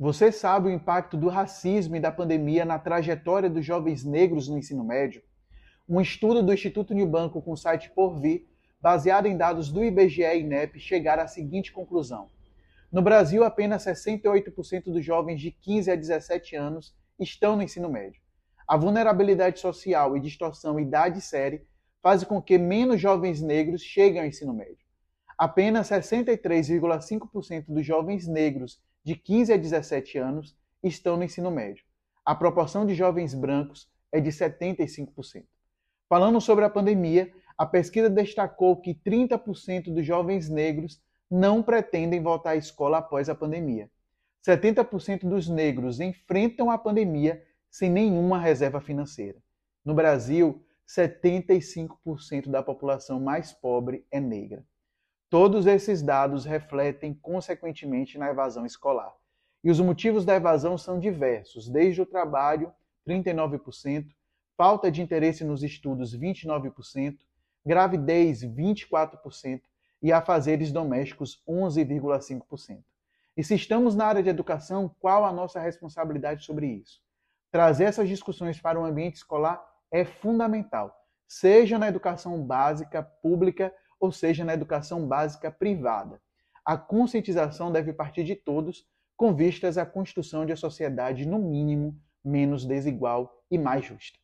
Você sabe o impacto do racismo e da pandemia na trajetória dos jovens negros no ensino médio? Um estudo do Instituto Banco com o site Porvir, baseado em dados do IBGE e INEP, chegaram à seguinte conclusão. No Brasil, apenas 68% dos jovens de 15 a 17 anos estão no ensino médio. A vulnerabilidade social e distorção idade-série fazem com que menos jovens negros cheguem ao ensino médio. Apenas 63,5% dos jovens negros de 15 a 17 anos estão no ensino médio. A proporção de jovens brancos é de 75%. Falando sobre a pandemia, a pesquisa destacou que 30% dos jovens negros não pretendem voltar à escola após a pandemia. 70% dos negros enfrentam a pandemia sem nenhuma reserva financeira. No Brasil, 75% da população mais pobre é negra. Todos esses dados refletem consequentemente na evasão escolar. E os motivos da evasão são diversos, desde o trabalho, 39%, falta de interesse nos estudos, 29%, gravidez, 24% e afazeres domésticos, 11,5%. E se estamos na área de educação, qual a nossa responsabilidade sobre isso? Trazer essas discussões para o ambiente escolar é fundamental, seja na educação básica pública ou seja na educação básica privada. A conscientização deve partir de todos, com vistas à construção de uma sociedade, no mínimo, menos desigual e mais justa.